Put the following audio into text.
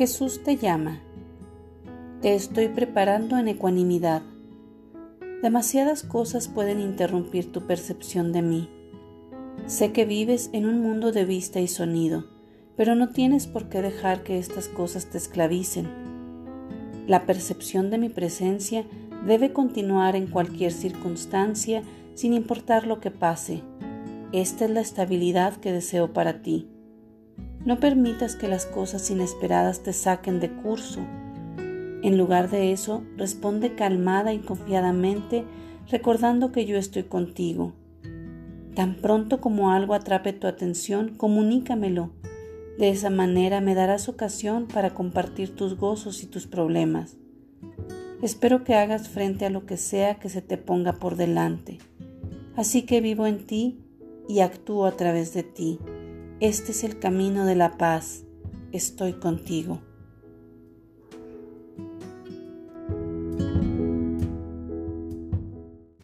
Jesús te llama. Te estoy preparando en ecuanimidad. Demasiadas cosas pueden interrumpir tu percepción de mí. Sé que vives en un mundo de vista y sonido, pero no tienes por qué dejar que estas cosas te esclavicen. La percepción de mi presencia debe continuar en cualquier circunstancia sin importar lo que pase. Esta es la estabilidad que deseo para ti. No permitas que las cosas inesperadas te saquen de curso. En lugar de eso, responde calmada y confiadamente, recordando que yo estoy contigo. Tan pronto como algo atrape tu atención, comunícamelo. De esa manera me darás ocasión para compartir tus gozos y tus problemas. Espero que hagas frente a lo que sea que se te ponga por delante. Así que vivo en ti y actúo a través de ti. Este es el camino de la paz. Estoy contigo.